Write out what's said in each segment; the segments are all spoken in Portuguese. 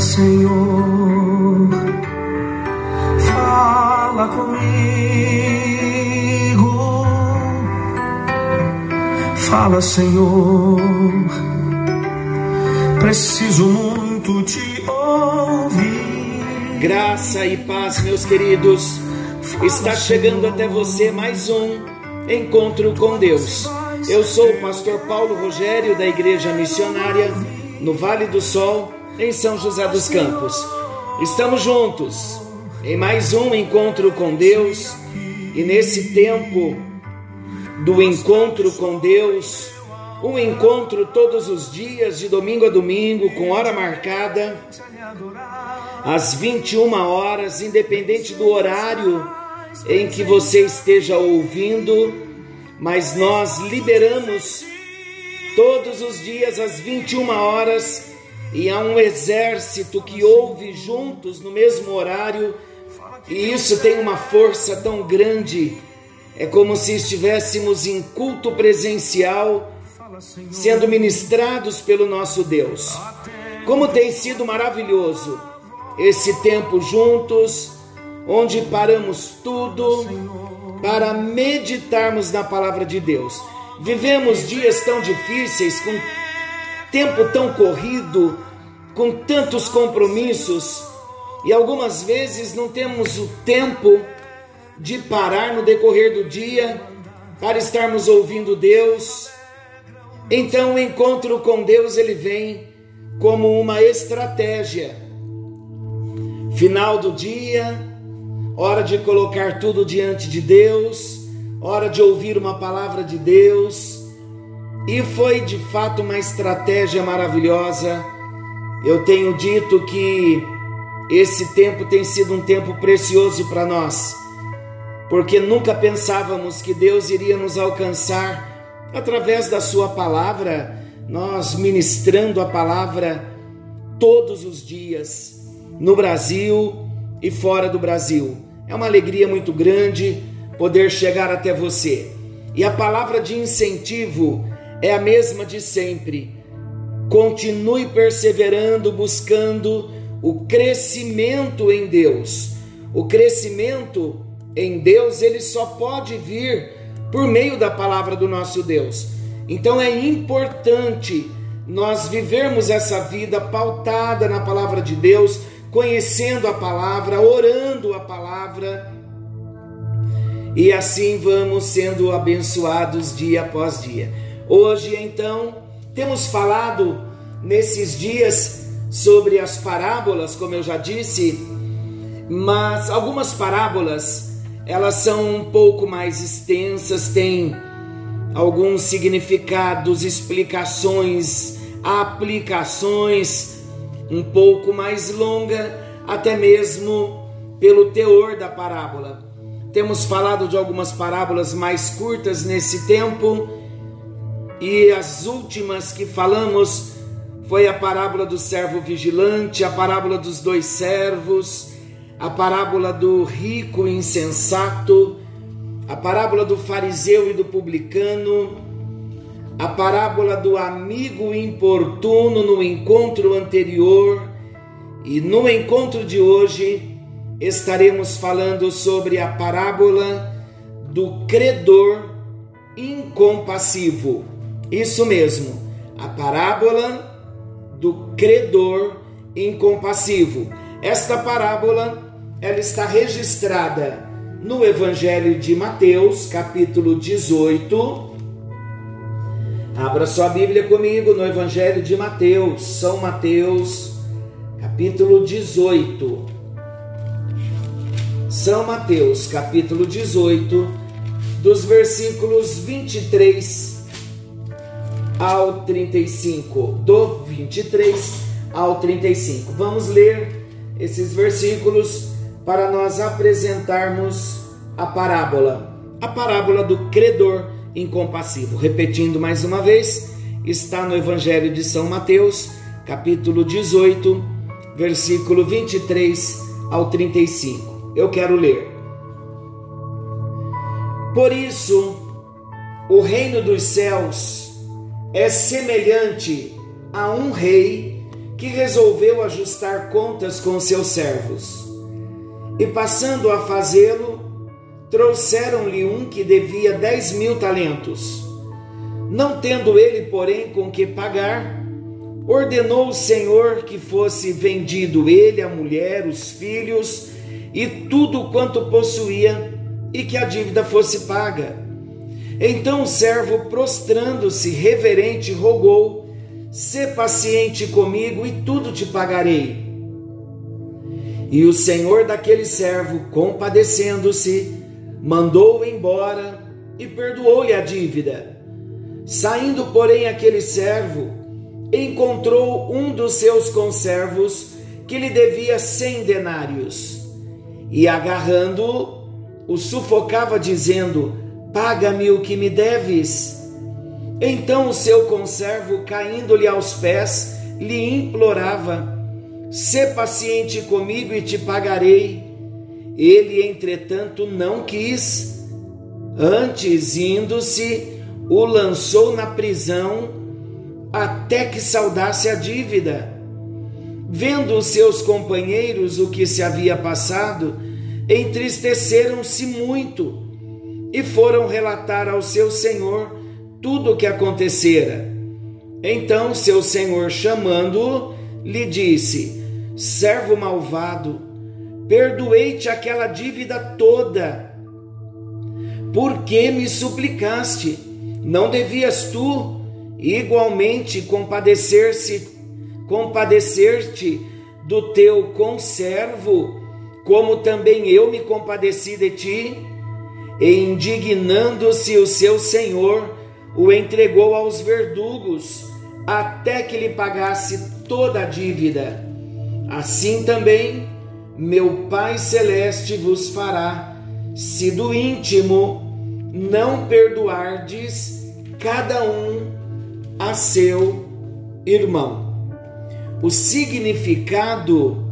Senhor, fala comigo. Fala, Senhor, preciso muito te ouvir. Graça e paz, meus queridos. Está chegando até você mais um encontro com Deus. Eu sou o pastor Paulo Rogério da Igreja Missionária no Vale do Sol, em São José dos Campos. Estamos juntos em mais um encontro com Deus e nesse tempo do encontro com Deus, um encontro todos os dias, de domingo a domingo, com hora marcada, às 21 horas, independente do horário em que você esteja ouvindo, mas nós liberamos todos os dias às 21 horas e há um exército que ouve juntos no mesmo horário, e isso tem uma força tão grande. É como se estivéssemos em culto presencial, sendo ministrados pelo nosso Deus. Como tem sido maravilhoso esse tempo juntos, onde paramos tudo para meditarmos na palavra de Deus. Vivemos dias tão difíceis, com tempo tão corrido, com tantos compromissos, e algumas vezes não temos o tempo de parar no decorrer do dia para estarmos ouvindo Deus. Então o encontro com Deus ele vem como uma estratégia. Final do dia, hora de colocar tudo diante de Deus, hora de ouvir uma palavra de Deus. E foi de fato uma estratégia maravilhosa. Eu tenho dito que esse tempo tem sido um tempo precioso para nós, porque nunca pensávamos que Deus iria nos alcançar através da Sua palavra, nós ministrando a palavra todos os dias, no Brasil e fora do Brasil. É uma alegria muito grande poder chegar até você. E a palavra de incentivo é a mesma de sempre. Continue perseverando, buscando o crescimento em Deus. O crescimento em Deus, ele só pode vir por meio da palavra do nosso Deus. Então é importante nós vivermos essa vida pautada na palavra de Deus, conhecendo a palavra, orando a palavra, e assim vamos sendo abençoados dia após dia. Hoje, então, temos falado nesses dias sobre as parábolas, como eu já disse, mas algumas parábolas elas são um pouco mais extensas, têm alguns significados, explicações, aplicações um pouco mais longa, até mesmo pelo teor da parábola. Temos falado de algumas parábolas mais curtas nesse tempo e as últimas que falamos foi a parábola do servo vigilante, a parábola dos dois servos, a parábola do rico insensato, a parábola do fariseu e do publicano, a parábola do amigo importuno no encontro anterior e no encontro de hoje estaremos falando sobre a parábola do credor incompassivo. Isso mesmo, a parábola do credor incompassivo. Esta parábola ela está registrada no Evangelho de Mateus, capítulo 18. Abra sua Bíblia comigo no Evangelho de Mateus, São Mateus, capítulo 18. São Mateus, capítulo 18, dos versículos 23 ao 35, do 23 ao 35. Vamos ler esses versículos para nós apresentarmos a parábola, a parábola do credor incompassivo. Repetindo mais uma vez, está no Evangelho de São Mateus, capítulo 18, versículo 23 ao 35. Eu quero ler. Por isso, o reino dos céus é semelhante a um rei que resolveu ajustar contas com seus servos. E passando a fazê-lo, trouxeram-lhe um que devia dez mil talentos. Não tendo ele, porém, com que pagar, ordenou o Senhor que fosse vendido ele, a mulher, os filhos e tudo quanto possuía, e que a dívida fosse paga. Então o servo, prostrando-se reverente, rogou: Sê paciente comigo e tudo te pagarei. E o senhor daquele servo, compadecendo-se, mandou-o embora e perdoou-lhe a dívida. Saindo, porém, aquele servo, encontrou um dos seus conservos que lhe devia cem denários, e agarrando-o, o sufocava, dizendo: Paga-me o que me deves. Então o seu conservo, caindo-lhe aos pés, lhe implorava: Sê paciente comigo e te pagarei. Ele, entretanto, não quis. Antes, indo-se, o lançou na prisão até que saudasse a dívida. Vendo os seus companheiros o que se havia passado, entristeceram-se muito e foram relatar ao seu senhor tudo o que acontecera. Então seu senhor, chamando-o, lhe disse: Servo malvado, perdoei-te aquela dívida toda. Por que me suplicaste? Não devias tu igualmente compadecer-se, compadecer-te do teu conservo, como também eu me compadeci de ti? E indignando-se o seu senhor, o entregou aos verdugos, até que lhe pagasse toda a dívida. Assim também meu Pai Celeste vos fará, se do íntimo não perdoardes cada um a seu irmão. O significado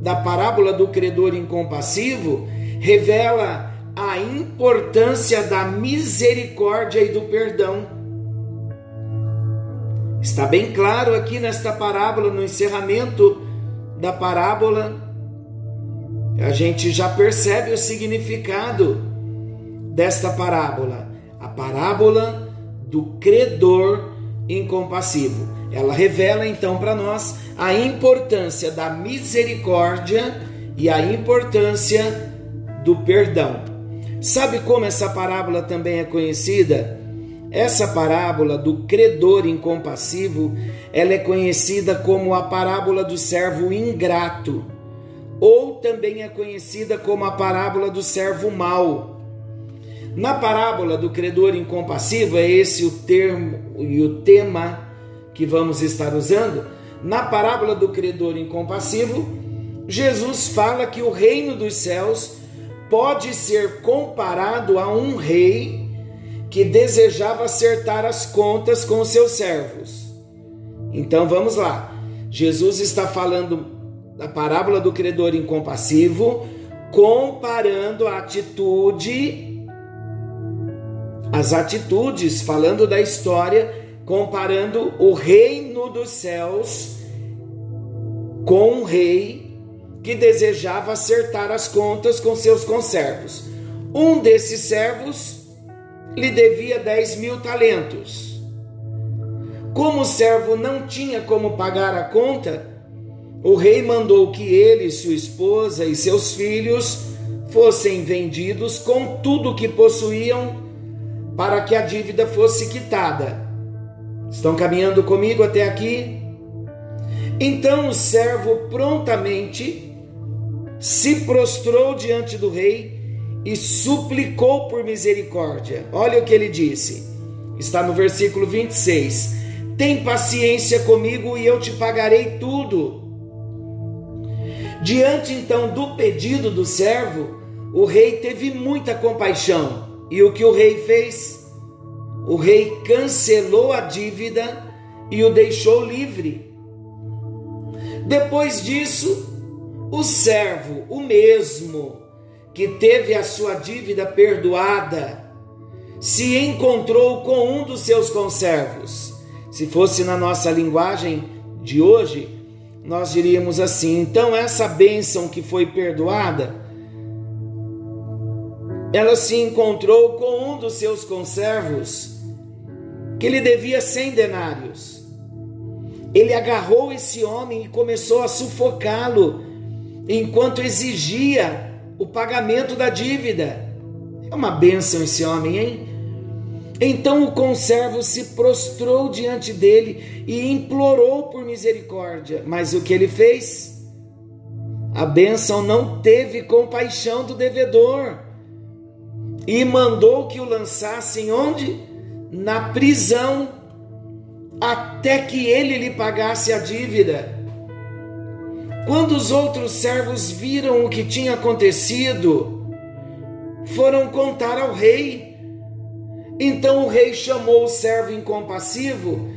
da parábola do credor incompassivo revela a importância da misericórdia e do perdão. Está bem claro aqui nesta parábola, no encerramento da parábola, a gente já percebe o significado desta parábola. A parábola do credor incompassivo. Ela revela então para nós a importância da misericórdia e a importância do perdão. Sabe como essa parábola também é conhecida? Essa parábola do credor incompassivo, ela é conhecida como a parábola do servo ingrato, ou também é conhecida como a parábola do servo mau. Na parábola do credor incompassivo, é esse o termo e o tema que vamos estar usando. Na parábola do credor incompassivo, Jesus fala que o reino dos céus pode ser comparado a um rei que desejava acertar as contas com seus servos. Então vamos lá. Jesus está falando da parábola do credor incompassivo, comparando a atitude, as atitudes, falando da história, comparando o reino dos céus com um rei que desejava acertar as contas com seus conservos. Um desses servos lhe devia 10 mil talentos. Como o servo não tinha como pagar a conta, o rei mandou que ele, sua esposa e seus filhos fossem vendidos com tudo que possuíam para que a dívida fosse quitada. Estão caminhando comigo até aqui? Então o servo prontamente se prostrou diante do rei e suplicou por misericórdia. Olha o que ele disse. Está no versículo 26. Tem paciência comigo e eu te pagarei tudo. Diante então do pedido do servo, o rei teve muita compaixão. E o que o rei fez? O rei cancelou a dívida e o deixou livre. Depois disso, o servo, o mesmo, que teve a sua dívida perdoada, se encontrou com um dos seus conservos. Se fosse na nossa linguagem de hoje, nós diríamos assim: então essa bênção que foi perdoada, ela se encontrou com um dos seus conservos que lhe devia cem denários. Ele agarrou esse homem e começou a sufocá-lo enquanto exigia o pagamento da dívida. É uma bênção esse homem, hein? Então o conservo se prostrou diante dele e implorou por misericórdia. Mas o que ele fez? A bênção não teve compaixão do devedor e mandou que o lançassem onde? Na prisão, até que ele lhe pagasse a dívida. Quando os outros servos viram o que tinha acontecido, foram contar ao rei. Então o rei chamou o servo incompassivo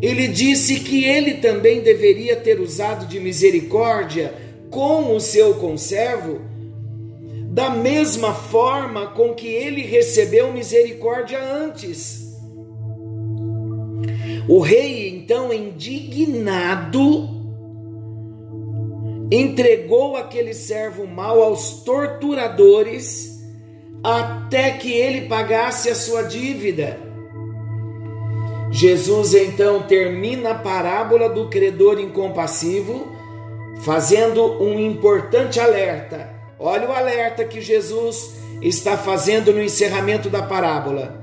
e lhe disse que ele também deveria ter usado de misericórdia com o seu conservo, da mesma forma com que ele recebeu misericórdia antes. O rei, então, indignado, entregou aquele servo mau aos torturadores até que ele pagasse a sua dívida. Jesus então termina a parábola do credor incompassivo, fazendo um importante alerta. Olha o alerta que Jesus está fazendo no encerramento da parábola.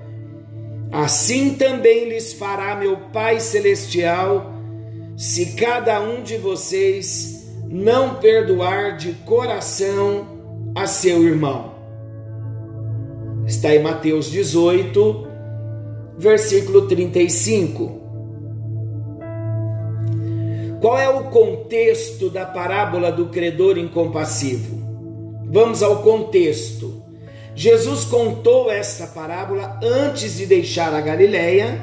Assim também lhes fará meu Pai Celestial, se cada um de vocês não perdoar de coração a seu irmão. Está em Mateus 18, versículo 35. Qual é o contexto da parábola do credor incompassivo? Vamos ao contexto. Jesus contou esta parábola antes de deixar a Galileia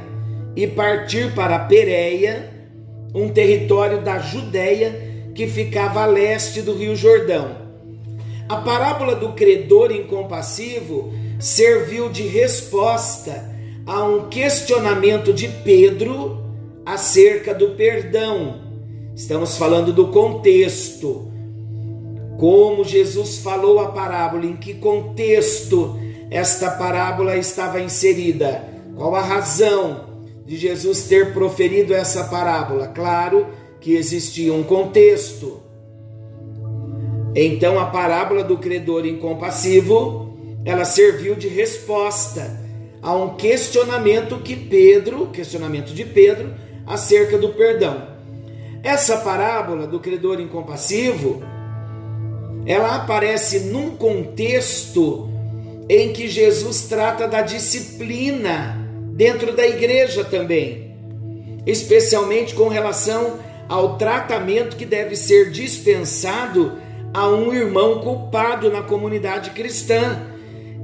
e partir para Pérea, um território da Judéia que ficava a leste do Rio Jordão. A parábola do credor incompassivo serviu de resposta a um questionamento de Pedro acerca do perdão. Estamos falando do contexto. Como Jesus falou a parábola, em que contexto esta parábola estava inserida? Qual a razão de Jesus ter proferido essa parábola? Claro que existia um contexto. Então, a parábola do credor incompassivo ela serviu de resposta a um questionamento que Pedro, questionamento de Pedro, acerca do perdão. Essa parábola do credor incompassivo, ela aparece num contexto em que Jesus trata da disciplina dentro da igreja também, especialmente com relação ao tratamento que deve ser dispensado a um irmão culpado na comunidade cristã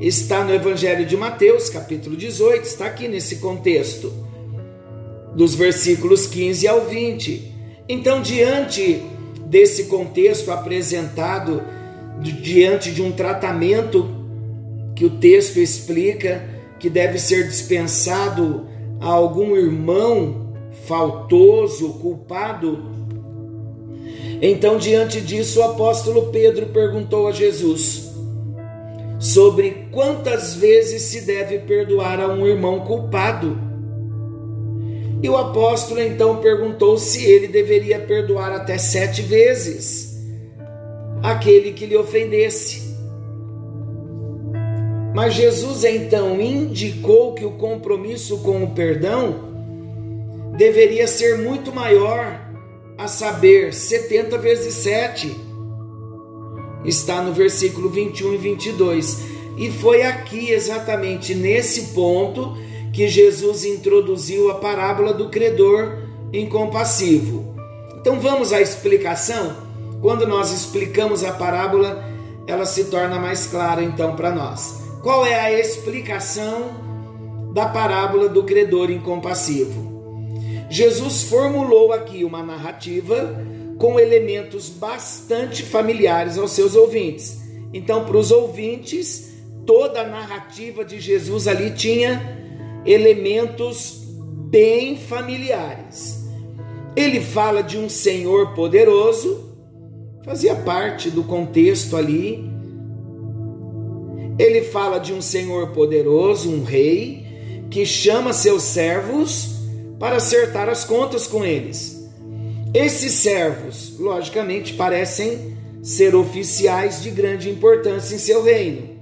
está no Evangelho de Mateus, capítulo 18, está aqui nesse contexto, dos versículos 15 ao 20. Então, diante desse contexto apresentado, diante de um tratamento que o texto explica que deve ser dispensado a algum irmão faltoso, culpado, então, diante disso, o apóstolo Pedro perguntou a Jesus: sobre quantas vezes se deve perdoar a um irmão culpado. E o apóstolo então perguntou se ele deveria perdoar até sete vezes aquele que lhe ofendesse. Mas Jesus então indicou que o compromisso com o perdão deveria ser muito maior, a saber, 70 vezes 7 está no versículo 21 e 22. E foi aqui, exatamente nesse ponto, que Jesus introduziu a parábola do credor incompassivo. Então vamos à explicação? Quando nós explicamos a parábola, ela se torna mais clara então para nós. Qual é a explicação da parábola do credor incompassivo? Jesus formulou aqui uma narrativa com elementos bastante familiares aos seus ouvintes. Então, para os ouvintes, toda a narrativa de Jesus ali tinha elementos bem familiares. ele fala de um Senhor poderoso, fazia parte do contexto ali. Ele fala de um Senhor poderoso, um rei, que chama seus servos para acertar as contas com eles. Esses servos, logicamente, parecem ser oficiais de grande importância em seu reino.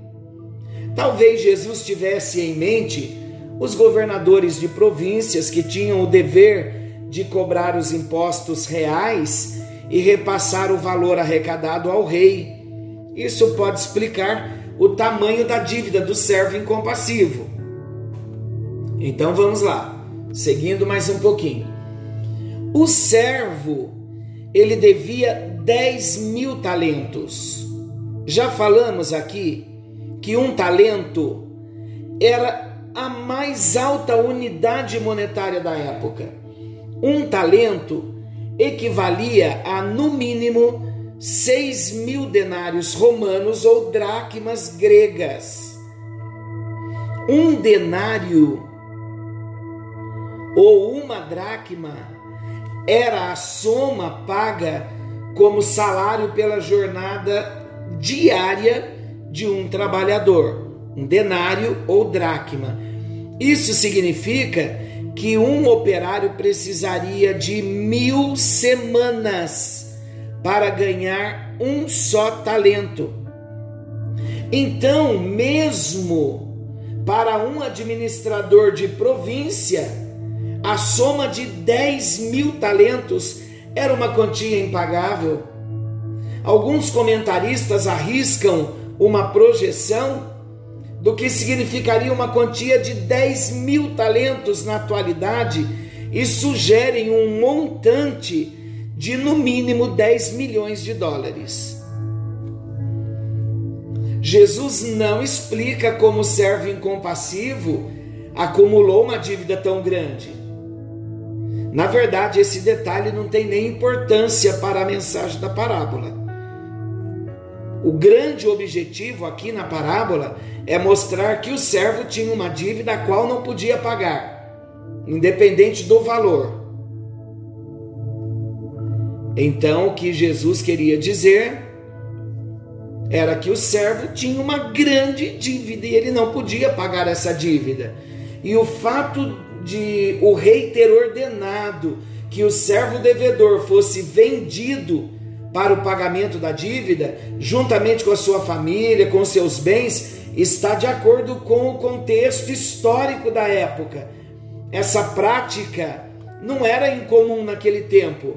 Talvez Jesus tivesse em mente os governadores de províncias que tinham o dever de cobrar os impostos reais e repassar o valor arrecadado ao rei. Isso pode explicar o tamanho da dívida do servo incompassivo. Então vamos lá, seguindo mais um pouquinho. O servo, ele devia 10 mil talentos. Já falamos aqui que um talento era a mais alta unidade monetária da época. Um talento equivalia a, no mínimo, 6 mil denários romanos ou dracmas gregas. Um denário ou uma dracma era a soma paga como salário pela jornada diária de um trabalhador, um denário ou dracma. Isso significa que um operário precisaria de mil semanas para ganhar um só talento. Então, mesmo para um administrador de província, a soma de 10 mil talentos era uma quantia impagável. Alguns comentaristas arriscam uma projeção do que significaria uma quantia de 10 mil talentos na atualidade e sugerem um montante de no mínimo 10 milhões de dólares. Jesus não explica como o servo incompassivo acumulou uma dívida tão grande. Na verdade, esse detalhe não tem nem importância para a mensagem da parábola. O grande objetivo aqui na parábola é mostrar que o servo tinha uma dívida a qual não podia pagar, independente do valor. Então, o que Jesus queria dizer era que o servo tinha uma grande dívida e ele não podia pagar essa dívida. E o fato de o rei ter ordenado que o servo devedor fosse vendido para o pagamento da dívida, juntamente com a sua família, com seus bens, está de acordo com o contexto histórico da época. Essa prática não era incomum naquele tempo,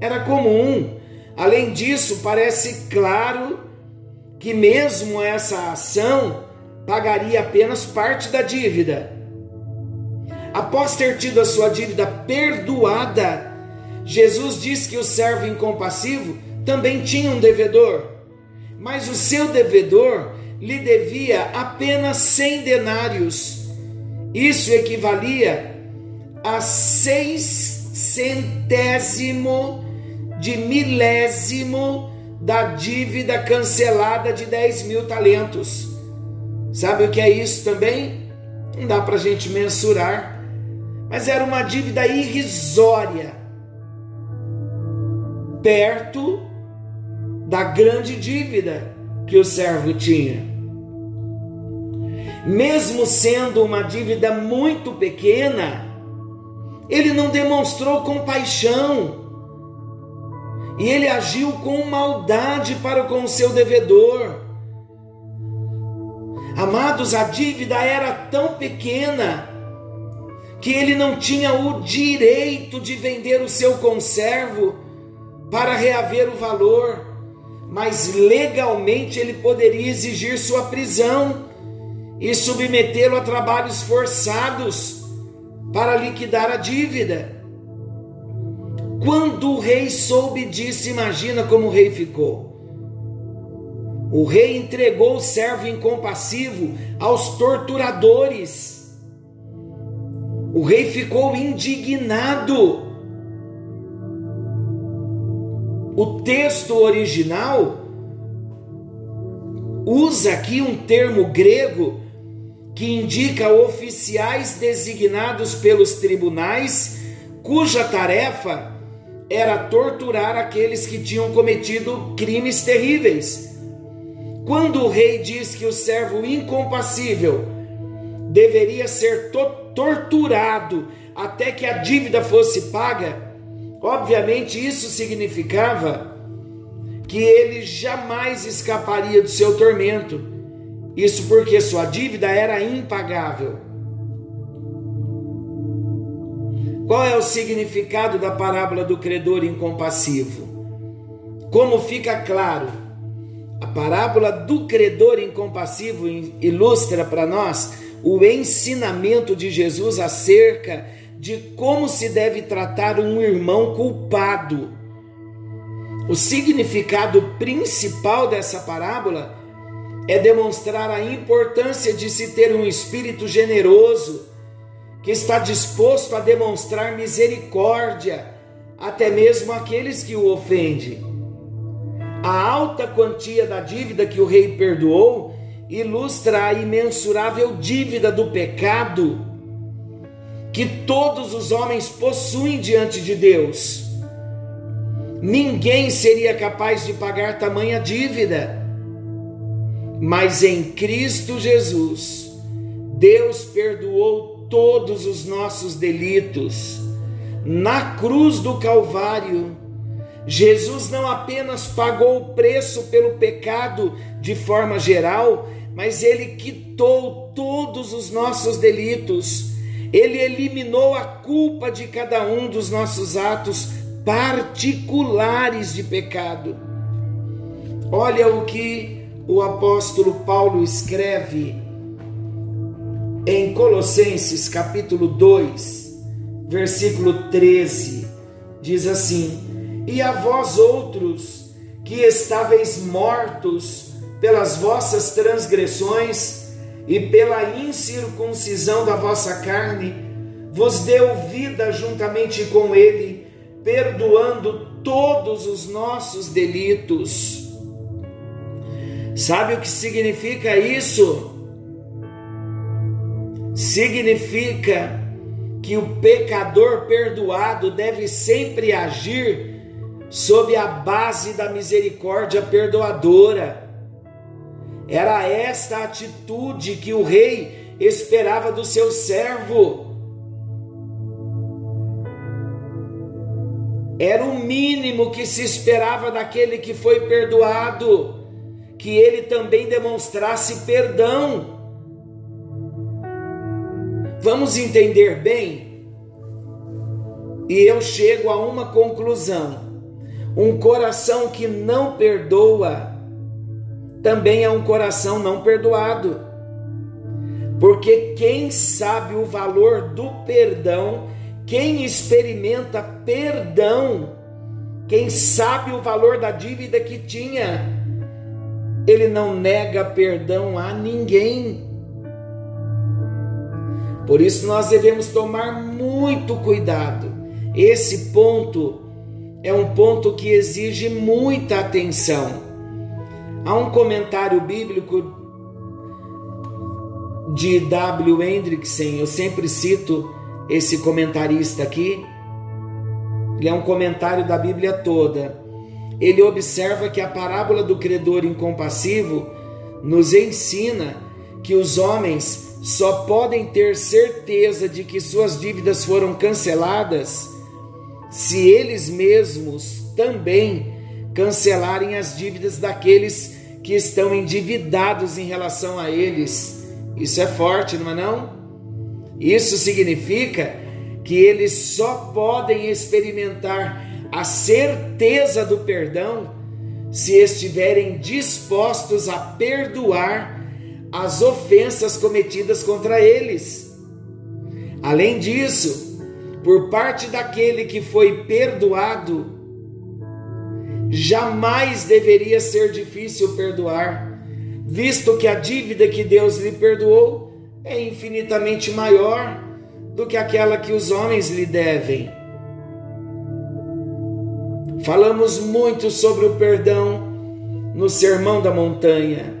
era comum. Além disso, parece claro que mesmo essa ação pagaria apenas parte da dívida após ter tido a sua dívida perdoada, Jesus diz que o servo incompassivo também tinha um devedor, mas o seu devedor lhe devia apenas 100 denários. Isso equivalia a seis centésimo de milésimo da dívida cancelada de 10 mil talentos. Sabe o que é isso também? Não dá para a gente mensurar mas era uma dívida irrisória, perto da grande dívida que o servo tinha. Mesmo sendo uma dívida muito pequena, ele não demonstrou compaixão e ele agiu com maldade para com o seu devedor. Amados, a dívida era tão pequena que ele não tinha o direito de vender o seu conservo para reaver o valor, mas legalmente ele poderia exigir sua prisão e submetê-lo a trabalhos forçados para liquidar a dívida. Quando o rei soube disso, imagina como o rei ficou. O rei entregou o servo incompassivo aos torturadores o rei ficou indignado. O texto original usa aqui um termo grego que indica oficiais designados pelos tribunais cuja tarefa era torturar aqueles que tinham cometido crimes terríveis. Quando o rei diz que o servo incompassível deveria ser torturado até que a dívida fosse paga, obviamente isso significava que ele jamais escaparia do seu tormento. Isso porque sua dívida era impagável. Qual é o significado da parábola do credor incompassivo? Como fica claro, a parábola do credor incompassivo ilustra para nós o ensinamento de Jesus acerca de como se deve tratar um irmão culpado. O significado principal dessa parábola é demonstrar a importância de se ter um espírito generoso que está disposto a demonstrar misericórdia até mesmo àqueles que o ofendem. A alta quantia da dívida que o rei perdoou ilustra a imensurável dívida do pecado que todos os homens possuem diante de Deus. Ninguém seria capaz de pagar tamanha dívida, mas em Cristo Jesus, Deus perdoou todos os nossos delitos. Na cruz do Calvário, Jesus não apenas pagou o preço pelo pecado de forma geral, mas ele quitou todos os nossos delitos. Ele eliminou a culpa de cada um dos nossos atos particulares de pecado. Olha o que o apóstolo Paulo escreve em Colossenses capítulo 2, versículo 13, diz assim: E a vós outros que estáveis mortos pelas vossas transgressões e pela incircuncisão da vossa carne, vos deu vida juntamente com ele, perdoando todos os nossos delitos. Sabe o que significa isso? significa que o pecador perdoado deve sempre agir sob a base da misericórdia perdoadora. Era esta atitude que o rei esperava do seu servo. Era o mínimo que se esperava daquele que foi perdoado, que ele também demonstrasse perdão. Vamos entender bem? E eu chego a uma conclusão: um coração que não perdoa também é um coração não perdoado. Porque quem sabe o valor do perdão, quem experimenta perdão, quem sabe o valor da dívida que tinha, ele não nega perdão a ninguém. Por isso nós devemos tomar muito cuidado. Esse ponto é um ponto que exige muita atenção. Há um comentário bíblico de W. Hendrickson, eu sempre cito esse comentarista aqui. Ele é um comentário da Bíblia toda. Ele observa que a parábola do credor incompassivo nos ensina que os homens só podem ter certeza de que suas dívidas foram canceladas se eles mesmos também cancelarem as dívidas daqueles que estão endividados em relação a eles. Isso é forte, não é não? Isso significa que eles só podem experimentar a certeza do perdão se estiverem dispostos a perdoar as ofensas cometidas contra eles. Além disso, por parte daquele que foi perdoado, jamais deveria ser difícil perdoar, visto que a dívida que Deus lhe perdoou é infinitamente maior do que aquela que os homens lhe devem. Falamos muito sobre o perdão no Sermão da Montanha.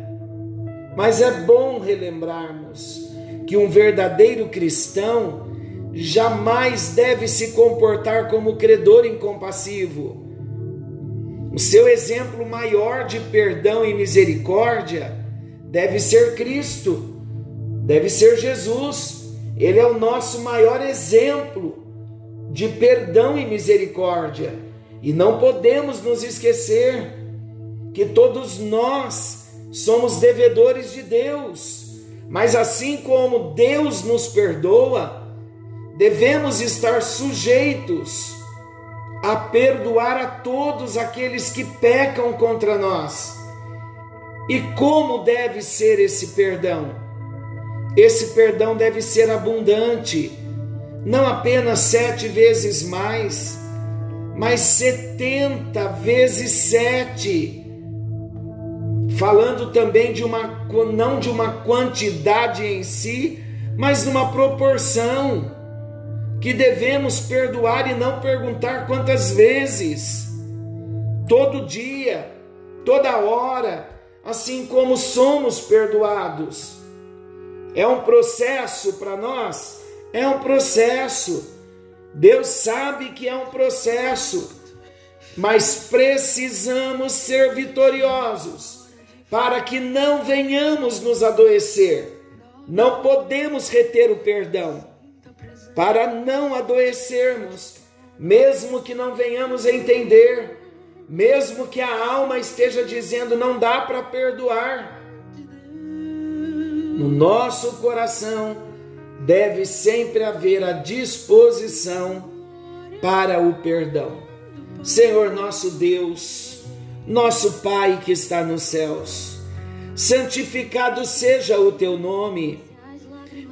Mas é bom relembrarmos que um verdadeiro cristão jamais deve se comportar como credor incompassivo. O seu exemplo maior de perdão e misericórdia deve ser Cristo, deve ser Jesus. Ele é o nosso maior exemplo de perdão e misericórdia. E não podemos nos esquecer que todos nós somos devedores de Deus, mas assim como Deus nos perdoa, devemos estar sujeitos a perdoar a todos aqueles que pecam contra nós. E como deve ser esse perdão? Esse perdão deve ser abundante, não apenas sete vezes mais, mas setenta vezes sete. Falando também de uma, não de uma quantidade em si, mas numa proporção que devemos perdoar e não perguntar quantas vezes, todo dia, toda hora, assim como somos perdoados. É um processo para nós, é um processo. Deus sabe que é um processo, mas precisamos ser vitoriosos para que não venhamos nos adoecer. Não podemos reter o perdão para não adoecermos, mesmo que não venhamos a entender, mesmo que a alma esteja dizendo não dá para perdoar. No nosso coração deve sempre haver a disposição para o perdão. Senhor nosso Deus, nosso Pai que está nos céus, santificado seja o teu nome,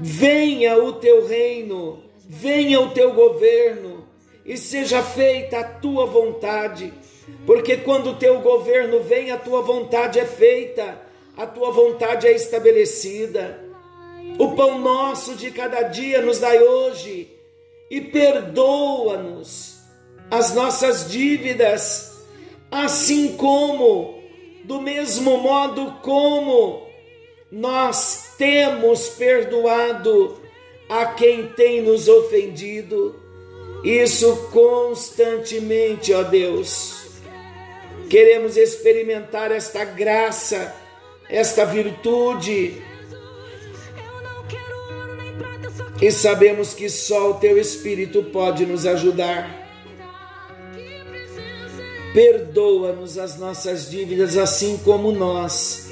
venha o teu reino venha o teu governo e seja feita a tua vontade, porque quando o teu governo vem, a tua vontade é feita, a tua vontade é estabelecida. O pão nosso de cada dia nos dai hoje e perdoa-nos as nossas dívidas, assim como, do mesmo modo como nós temos perdoado a quem tem nos ofendido, isso constantemente, ó Deus. Queremos experimentar esta graça, esta virtude, e sabemos que só o Teu Espírito pode nos ajudar. Perdoa-nos as nossas dívidas, assim como nós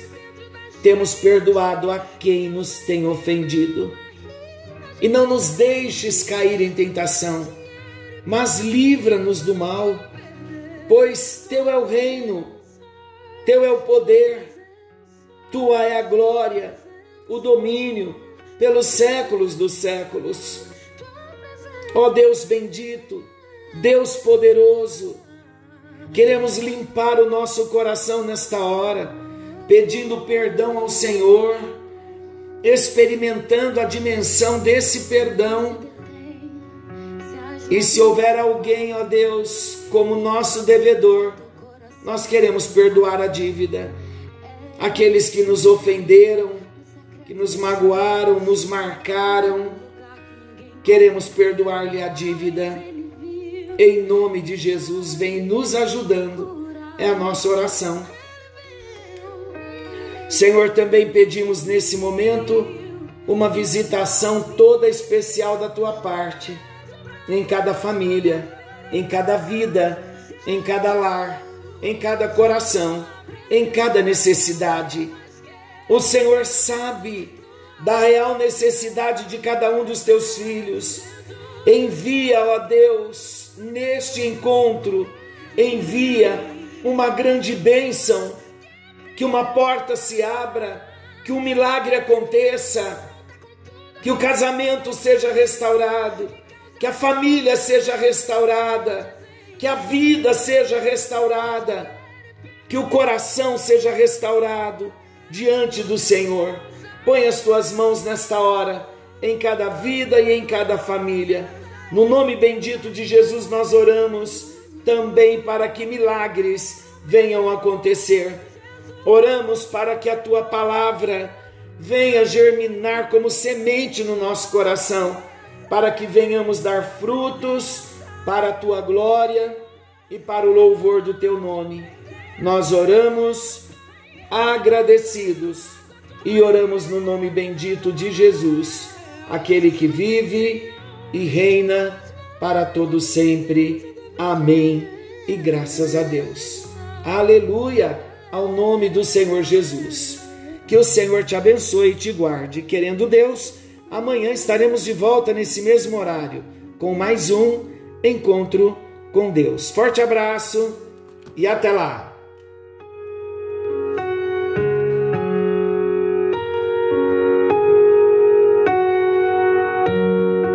temos perdoado a quem nos tem ofendido e não nos deixes cair em tentação, mas livra-nos do mal, pois teu é o reino, teu é o poder, tua é a glória, o domínio pelos séculos dos séculos. Ó Deus bendito, Deus poderoso, queremos limpar o nosso coração nesta hora, pedindo perdão ao Senhor experimentando a dimensão desse perdão. E se houver alguém, ó Deus, como nosso devedor, nós queremos perdoar a dívida. Aqueles que nos ofenderam, que nos magoaram, nos marcaram, queremos perdoar-lhe a dívida. Em nome de Jesus, vem nos ajudando. É a nossa oração. Senhor, também pedimos nesse momento uma visitação toda especial da tua parte, em cada família, em cada vida, em cada lar, em cada coração, em cada necessidade. O Senhor sabe da real necessidade de cada um dos teus filhos. Envia, ó Deus, neste encontro, envia uma grande bênção que uma porta se abra, que um milagre aconteça, que o casamento seja restaurado, que a família seja restaurada, que a vida seja restaurada, que o coração seja restaurado diante do Senhor. Põe as tuas mãos nesta hora em cada vida e em cada família. No nome bendito de Jesus nós oramos também para que milagres venham acontecer Oramos para que a tua palavra venha germinar como semente no nosso coração, para que venhamos dar frutos para a tua glória e para o louvor do teu nome. Nós oramos agradecidos e oramos no nome bendito de Jesus, aquele que vive e reina para todo sempre. Amém. E graças a Deus. Aleluia ao nome do Senhor Jesus. Que o Senhor te abençoe e te guarde. Querendo Deus, amanhã estaremos de volta nesse mesmo horário com mais um encontro com Deus. Forte abraço e até lá!